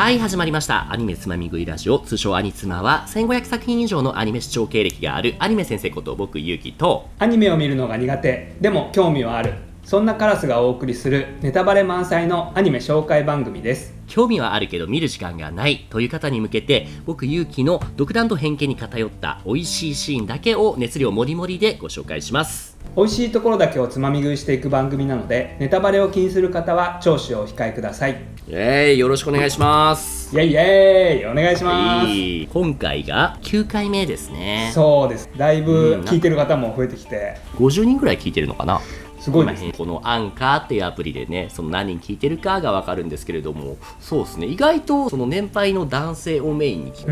はい始まりました。アニメつまみ食いラジオ。通称アニツマは1500作品以上のアニメ視聴経歴があるアニメ先生こと僕ゆうきと。アニメを見るのが苦手。でも興味はある。そんなカラスがお送りするネタバレ満載のアニメ紹介番組です。興味はあるけど見る時間がないという方に向けて僕ゆうきの独断と偏見に偏った美味しいシーンだけを熱量もりもりでご紹介します。美味しいところだけをつまみ食いしていく番組なのでネタバレを気にする方は聴取をお控えください。えー、よろしくお願いします。イエイイエイお願いします、はい。今回が9回目ですね。そうです。だいぶ聞いてる方も増えてきて。50人ぐらい聞いてるのかなすごいです今このアンカーっていうアプリでねその何人聞いてるかが分かるんですけれどもそうですね。意外とその年配の男性をメインに聞いて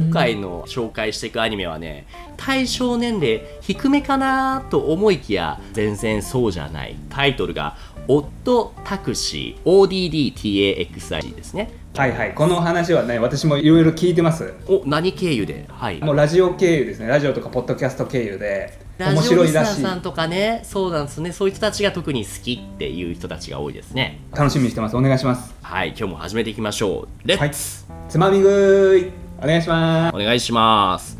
今回の紹介していくアニメはね対象年齢低めかなと思いきや全然そうじゃない。タイトルが「オットタクシー ODDTAXI」ですね。はいはい。この話はね私もいろいろ聞いてます。お何経由で？はい。もうラジオ経由ですね。ラジオとかポッドキャスト経由で。面ラジオリスナーさんとかねそうなんですね。そういう人たちが特に好きっていう人たちが多いですね。楽しみにしてます。お願いします。はい今日も始めていきましょう。レッツ、つまみ食い。お願いします。お願いします。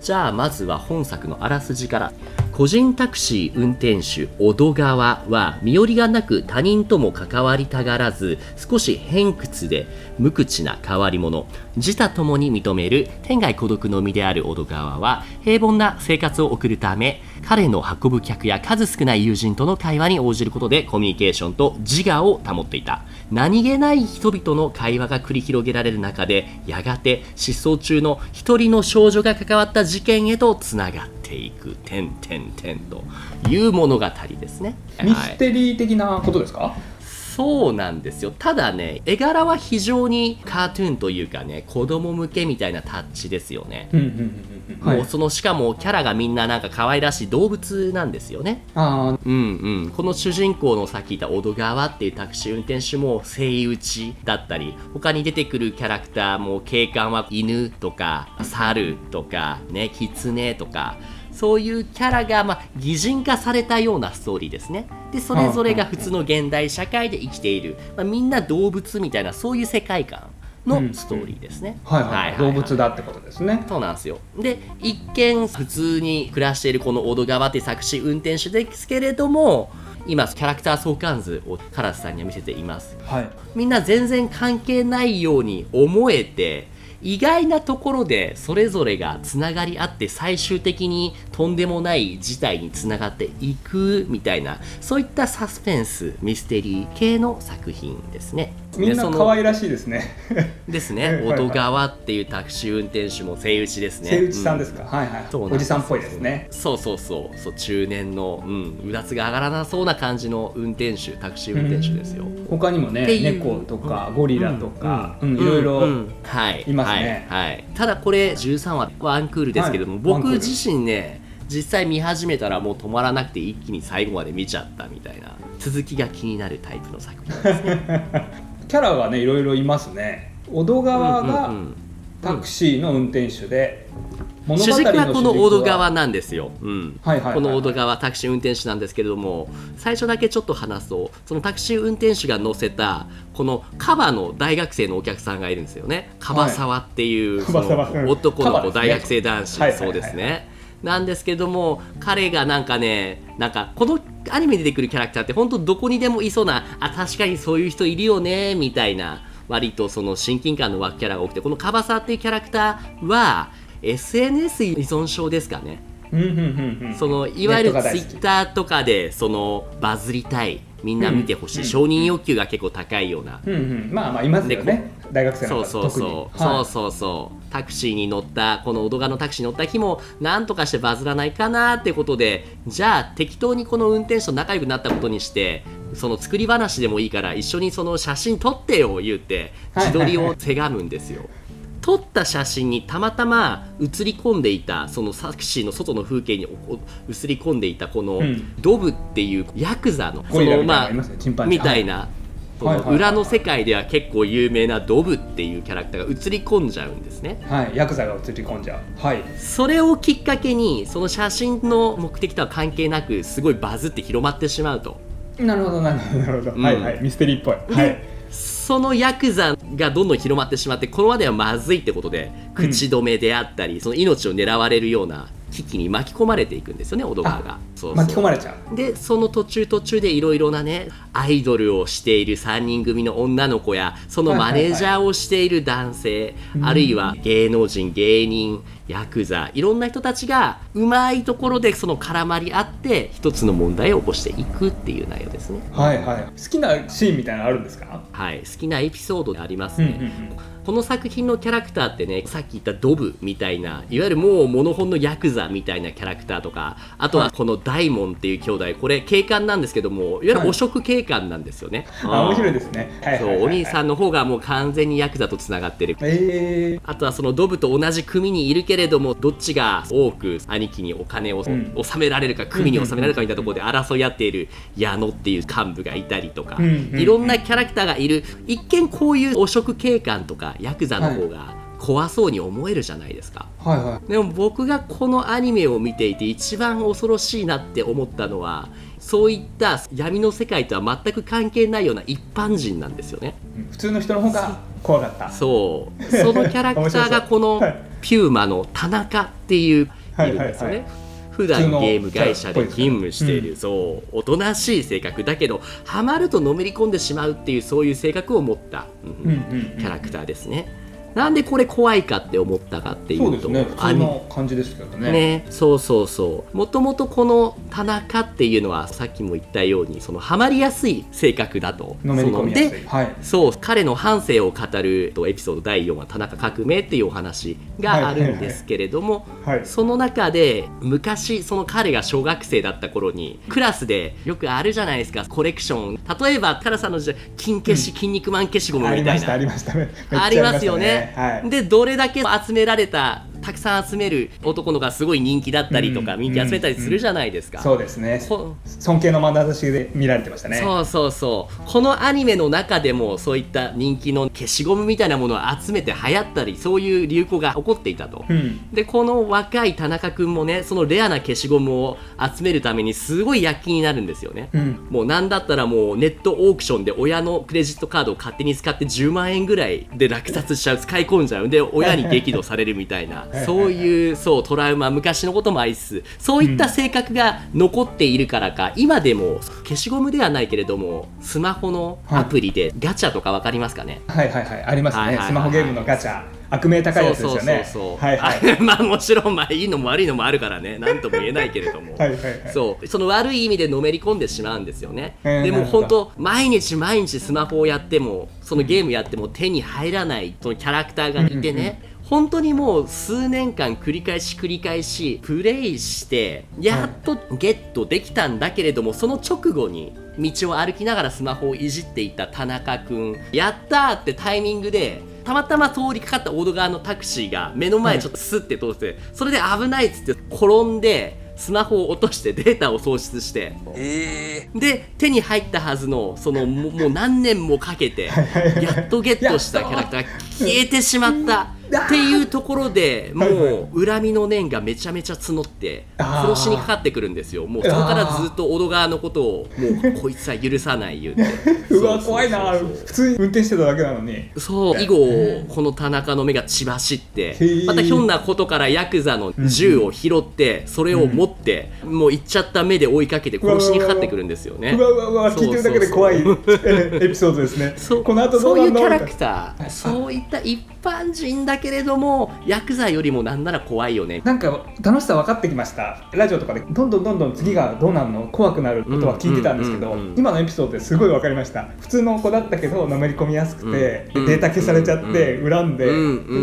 じゃあまずは本作のあらすじから個人タクシー運転手小戸川は身寄りがなく他人とも関わりたがらず少し偏屈で無口な変わり者。自他ともに認める天涯孤独の身である小戸川は平凡な生活を送るため彼の運ぶ客や数少ない友人との会話に応じることでコミュニケーションと自我を保っていた。何気ない人々の会話が繰り広げられる中でやがて失踪中の一人の少女が関わった事件へとつながっていく「てんてんてん」という物語ですね。ミステリー的なことですか、そうなんですよ。ただね絵柄は非常にカートゥーンというかね子供向けみたいなタッチですよね、もうそのしかもキャラがみんななんか可愛らしい動物なんですよね。あうんうん、この主人公のさっき言った小戸川っていうタクシー運転手もセイウチだったり他に出てくるキャラクターも警官は犬とか猿とかねキツネとかそういうキャラが、まあ、擬人化されたようなストーリーですね。でそれぞれが普通の現代社会で生きている、まあ、みんな動物みたいなそういう世界観のストーリーですね、あはいはい,、動物だってことですね。そうなんですよ。で一見普通に暮らしているこの小戸川っていう作詞運転手ですけれども今キャラクター相関図をカラスさんには見せています。はい。みんな全然関係ないように思えて意外なところでそれぞれがつながり合って最終的にとんでもない事態につながっていくみたいなそういったサスペンスミステリー系の作品ですね。みんな可愛らしいですね。ですね。はいはい。はい小戸川っていうタクシー運転手もセイウチですね。瀬内さんですか、はいはい。おじさんっぽいですね。そうそうそう。そう中年の、うん、うだつが上がらなそうな感じの運転手タクシー運転手ですよ。他にもね猫とかゴリラとか、いろいろ、うんはい、いますねはいはいただこれ13話ワンクールですけども、僕自身ね実際見始めたらもう止まらなくて一気に最後まで見ちゃったみたいな続きが気になるタイプの作品ですね。キャラがねいろいろいますね。小戸川がうんうんうん。タクシーの運転手で、物主語の軸はこの主小戸川なんですよ、うん。はいはいはいはい。この小戸川タクシー運転手なんですけれども最初だけちょっと話すとそのタクシー運転手が乗せたこのカバの大学生のお客さんがいるんですよね。カバ沢っていう、そカバ沢の男のカバですね。子大学生男子、はいはい。はいそうですね。なんですけども彼がなんかねなんかこのアニメに出てくるキャラクターって本当どこにでもいそうなあ確かにそういう人いるよねみたいな割とその親近感の湧くキャラが多くてこのカバサっていうキャラクターは SNS 依存症ですかね。そのいわゆるツイッターとかでそのバズりたいみんな見てほしい、うん。承認欲求が結構高いような、うんうん。まあまあいますよね。大学生のそう方そうそう、特に。はい。そうそうそう。タクシーに乗ったこの小戸川のタクシーに乗った日もなんとかしてバズらないかなってことでじゃあ適当にこの運転手と仲良くなったことにしてその作り話でもいいから一緒にその写真撮ってよ言って自撮りをせがむんですよ。撮った写真にたまたま写り込んでいたそのタクシーの外の風景に写り込んでいたこのうん。ドブっていうヤクザのそのますねチンパンジー。みたいなそはいはいはいの裏の世界では結構有名なドブっていうキャラクターが映り込んじゃうんですね。はいヤクザが映り込んじゃう。はい。それをきっかけにその写真の目的とは関係なくすごいバズって広まってしまうと。なるほどなるほどなるほど、うん。はいはいミステリーっぽい。で、はいそのヤクザがどんどん広まってしまってこのまではまずいってことでうん。口止めであったり、その命を狙われるような危機に巻き込まれていくんですよね小戸川が。そう巻き込まれちゃう。でその途中途中でいろいろなねアイドルをしている3人組の女の子やそのマネージャーをしている男性、あるいは芸能人芸人ヤクザいろんな人たちがうまいところでその絡まり合って一つの問題を起こしていくっていう内容ですね。はいはい。好きなシーンみたいなのあるんですか？はい、好きなエピソードでありますね、うんうんうんこの作品のキャラクターってねさっき言ったドブみたいないわゆるもうモノホンのヤクザみたいなキャラクターとかあとはこの大門っていう兄弟これ警官なんですけどもいわゆる汚職警官なんですよね、あ面白いでですね。はいそうはいはい。はいお兄さんの方がもう完全にヤクザとつながってる。えあとはそのドブと同じ組にいるけれどもどっちが多く兄貴にお金をん。納められるか組に納められるかみたいなところで争い合っている矢野っていう幹部がいたりとかうんうんうん。いろんなキャラクターがいる。一見こういう汚職警官とかヤクザの方が怖そうに思えるじゃないですか。ー、はいはい。でも僕がこのアニメを見ていて一番恐ろしいなって思ったのはそういった闇の世界とは全く関係ないような一般人なんですよね。うん。普通の人の方が怖かった。そう。そのキャラクターがこの ピューマの田中っていういはいるんですよね。はいはい普段普通のゲーム会社で勤務している、うそうおとなしい性格だけどハマるとのめり込んでしまうっていうそういう性格を持った、キャラクターですね。なんでこれ怖いかって思ったかっていうとそうですね。普通感じですけどね。ね、そうそうそう。もともとこの田中っていうのはさっきも言ったようにそのハマりやすい性格だと。のめり込みやすい。はい。そう彼の半生を語るとエピソード第4話「田中革命」っていうお話があるんですけれども、はい。その中で昔その彼が小学生だった頃にクラスでよくあるじゃないですかコレクション。例えばカラさんの時代金消し、筋肉マン消しゴムあみたいな。りましたありました。ありますよね。はい。でどれだけ集められたたくさん集める男のがすごい人気だったりとか、うん。人気集めたりするじゃないですか。そうですね。こ尊敬の眼差しで見られてましたね。そうそうそう。このアニメの中でもそういった人気の消しゴムみたいなものを集めて流行ったりそういう流行が起こっていたと。うん。でこの若い田中君もねそのレアな消しゴムを集めるためにすごい躍起になるんですよね。うん。もうなんだったらもうネットオークションで親のクレジットカードを勝手に使って10万円ぐらいで落札しちゃう使い込んじゃう。で親に激怒されるみたいな。はいそういうそうトラウマ昔のこともありつつそういった性格が残っているからか、今でも消しゴムではないけれどもスマホのアプリでガチャとか分かりますかね、はいはいはい。ありますはいはいはいねスマホゲームのガチャ。悪名高いやつですよね。そうそうそうそう、はいはい。あまあもちろんまあいいのも悪いのもあるからね。何とも言えないけれども。はいはいはい。そう。その悪い意味でのめり込んでしまうんですよね、えーでも本当毎日毎日スマホをやってもそのゲームやっても手に入らないそのキャラクターがいてね、本当にもう数年間繰り返し繰り返しプレイしてやっとゲットできたんだけれどもその直後に道を歩きながらスマホをいじっていた田中君。やったーってタイミングでたまたま通りかかった大戸川のタクシーが目の前ちょっとスッて通ってそれで危ないっつって転んでスマホを落としてデータを喪失して。えで手に入ったはずのそのももう何年もかけてやっとゲットしたキャラクターが消えてしまったっていうところでもう恨みの念がめちゃめちゃ募って殺しにかかってくるんですよ。もうそこからずっと小戸川のことをもうこいつは許さない言うて。うわ怖いな。普通に運転してただけなのに。そう。以後この田中の目が血走ってー。またひょんなことからヤクザの銃を拾ってそれを持ってもう行っちゃった目で追いかけて殺しにかかってくるんですよね。うわうわうわ。聞いてるだけで怖い。エピソードですね。そう。この後どそういうキャラクター。そういった一般人だけれどもヤクザよりもなんなら怖いよね。なんか楽しさ分かってきました。ラジオとかでどんどんどんどん次がどうなるの怖くなることは聞いてたんですけど、今のエピソードですごい分かりました。普通の子だったけどのめり込みやすくて、データ消されちゃって、恨んで、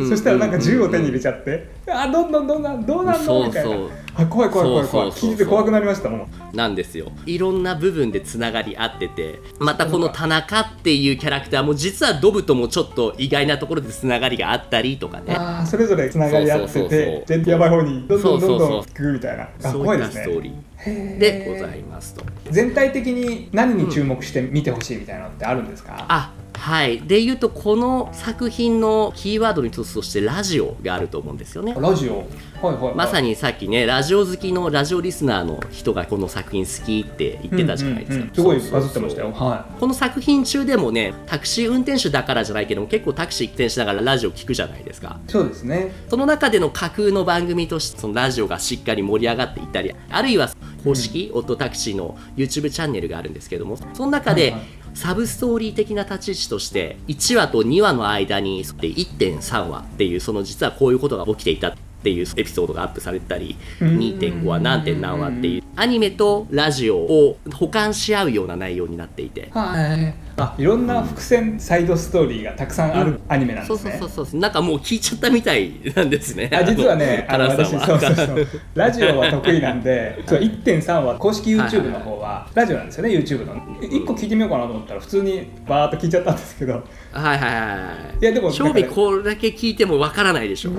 そしたらなんか銃を手に入れちゃって、あどんどんどんどんどうなんの？みたいな。あ怖い怖い怖い怖い。聞いてて怖くなりましたもんなんですよ。いろんな部分でつながり合ってて。またこの田中っていうキャラクターも実はドブともちょっと意外なところでつながりがあったりとかね。あーそれぞれつながり合ってて全然やばい方にどんどんどんどん行くみたいな。あ怖いですねストーリー。でございますと。全体的に何に注目して見てほしいみたいなのってあるんですか、あはい。で言うとこの作品のキーワードの一つとしてラジオがあると思うんですよね。ラジオ？はいはい、はい、まさにさっきねラジオ好きのラジオリスナーの人がこの作品好きって言ってたじゃないですか、うんうんうん。すごいバズってましたよ。はこの作品中でもねタクシー運転手だからじゃないけども結構タクシー運転しながらラジオ聞くじゃないですか。いそうですね。その中での架空の番組としてそのラジオがしっかり盛り上がっていたりあるいは公式、オットタクシーの YouTube チャンネルがあるんですけどもその中で、はいはいサブストーリー的な立ち位置として1話と2話の間に1.3話っていうその実はこういうことが起きていた。っていうエピソードがアップされてたりうん。2.5話何点何話っていう。アニメとラジオを補完し合うような内容になっていて。はい。あいろんな伏線サイドストーリーがたくさんあるアニメなんですね、そうそうそうそう。なんかもう聞いちゃったみたいなんですね。あ実はね、あの私そうそうそう。ラジオは得意なんで、そう1.3は公式 YouTube の方はラジオなんですよね、YouTube の。1個聞いてみようかなと思ったら、普通にバーっと聞いちゃったんですけど、はいはいはいい。やでも正味これだけ聞いてもわからないでしょ。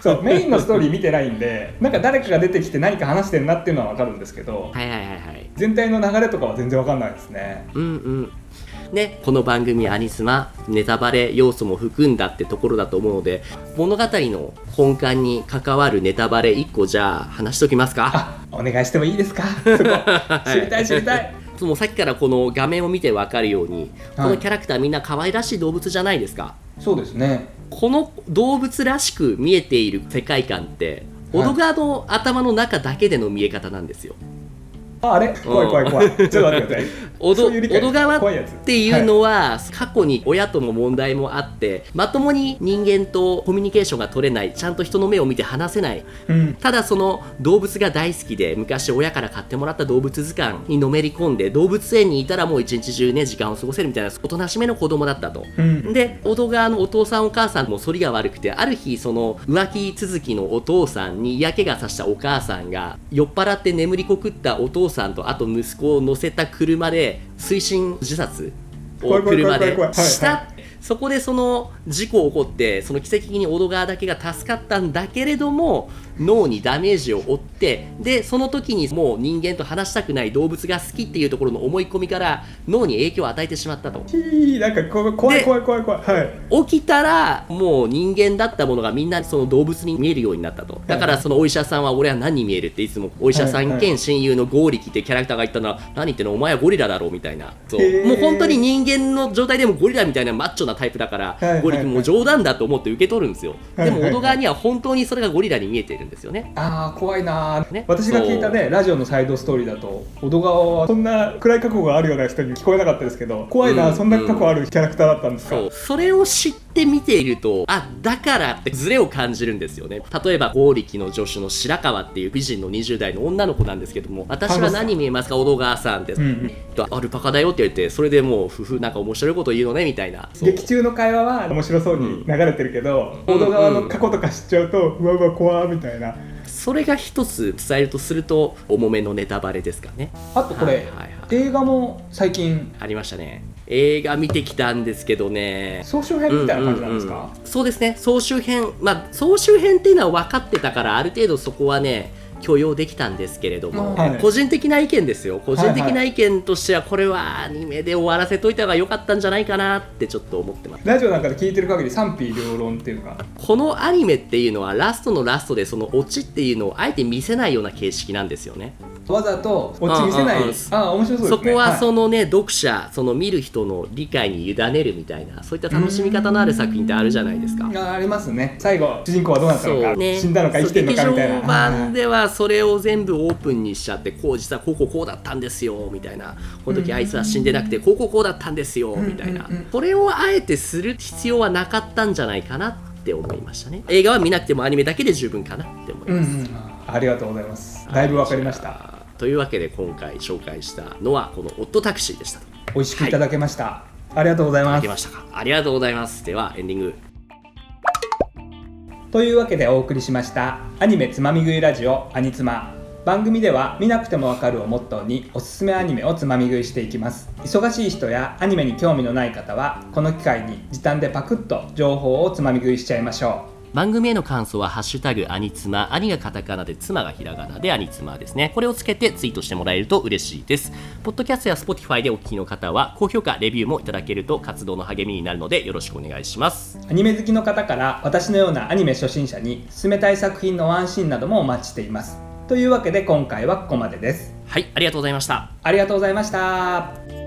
そうメインのストーリー見てないんで、なんか誰かが出てきて何か話してるなっていうのはわかるんですけど、はいはいはいはい。全体の流れとかは全然わかんないですね。うんうん。ね、この番組「アニスマ」ネタバレ要素も含んだってところだと思うので物語の根幹に関わるネタバレ1個じゃあ話しときますか？あお願いしてもいいですか？知りたい 知りたい。もうさっきからこの画面を見て分かるように、はい。このキャラクターみんな可愛らしい動物じゃないですか。そうですね。この動物らしく見えている世界観ってはい。オドガの頭の中だけでの見え方なんですよああれ？怖い怖い怖い。ちょっと待ってください。オドそういう理解。オド川っていうのは、過去に親との問題もあってまともに人間とコミュニケーションが取れないちゃんと人の目を見て話せない。うん。ただその動物が大好きで昔親から買ってもらった動物図鑑にのめり込んで動物園にいたらもう一日中ね時間を過ごせるみたいなおとなしめの子供だったと。うん。で小戸川のお父さんお母さんも反りが悪くてある日その浮気続きのお父さんに嫌気がさしたお母さんが酔っ払って眠りこくったお父さんとあと息子を乗せた車で推進自殺を車でした、はそこでその事故起こってその奇跡的に小戸川だけが助かったんだけれども脳にダメージを負ってでその時にもう人間と話したくない動物が好きっていうところの思い込みから脳に影響を与えてしまったと。なんかこ怖いで怖い怖い怖い。はい。起きたらもう人間だったものがみんなその動物に見えるようになったと。だからそのお医者さんは俺は何に見えるっていつもお医者さん兼親友のゴーリキってキャラクターが言ったの。は何言ってんの？お前はゴリラだろうみたいな。そう。もう本当に人間の状態でもゴリラみたいなマッチョなタイプだから、ゴリキもう冗談だと思って受け取るんですよ、でも小戸川には本当にそれがゴリラに見えてるんですよね。あー怖いなー、ね。私が聞いたねラジオのサイドストーリーだと小戸川はそんな暗い過去があるような人に聞こえなかったですけど怖いなー、うんそんな過去あるキャラクターだったんですか、それを知って見ているとあだからってズレを感じるんですよね。例えば剛力の助手の白川っていう美人の20代の女の子なんですけども私は何に見えますか？小戸川さんって、うんアルパカだよって言ってそれでもう夫婦なんか面白いこと言うのねみたいな。劇中の会話は面白そうに流れてるけど、うん。小戸川の過去とか知っちゃうと、うわうわ怖ーみたいな。それが一つ伝えるとすると重めのネタバレですかね。あとこれ、はいはいはい。映画も最近ありましたね映画見てきたんですけどね。総集編みたいな感じなんですか、うんうんうん。そうですね。総集編。まあ総集編っていうのは分かってたからある程度そこはね許容できたんですけれども、はい。個人的な意見ですよ。個人的な意見としてはこれはアニメで終わらせといた方が良かったんじゃないかなってちょっと思ってます。ラジオなんかで聞いてる限り賛否両論っていうかこのアニメっていうのはラストのラストでそのオチっていうのをあえて見せないような形式なんですよねわざとオチ見せないああ面白そうですね。そこはその、のね、読者その見る人の理解に委ねるみたいなそういった楽しみ方のある作品ってあるじゃないですか。あありますね。最後主人公はどうなったのか、ね。死んだのか生きてるのかみたいな。劇場版ではそれを全部オープンにしちゃってこう実はこうこうこうだったんですよみたいな。この時あいつは死んでなくてこうこうこうだったんですよみたいなうん。うんうんそれをあえてする必要はなかったんじゃないかなって思いましたね。映画は見なくてもアニメだけで十分かなって思います、うんうん。ありがとうございます。だいぶわかりましたというわけで今回紹介したのはこの「オットタクシー」でした。美味しくいただけました、ありがとうございいたますだけましたか？ありがとうございます。ではエンディング。というわけでお送りしましたアニメつまみ食いラジオアニツマ。番組では見なくてもわかるをモットーにおすすめアニメをつまみ食いしていきます。忙しい人やアニメに興味のない方はこの機会に時短でパクッと情報をつまみ食いしちゃいましょう番組への感想は「ハッシュタグアニツマ」兄がカタカナで妻がひらがなでアニツマですね。これをつけてツイートしてもらえると嬉しいです。ポッドキャストや Spotify でお聞きの方は高評価レビューもいただけると活動の励みになるのでよろしくお願いします。アニメ好きの方から私のようなアニメ初心者に進めたい作品のワンシーンなどもお待ちしています。というわけで今回はここまでです。はいありがとうございました。ありがとうございました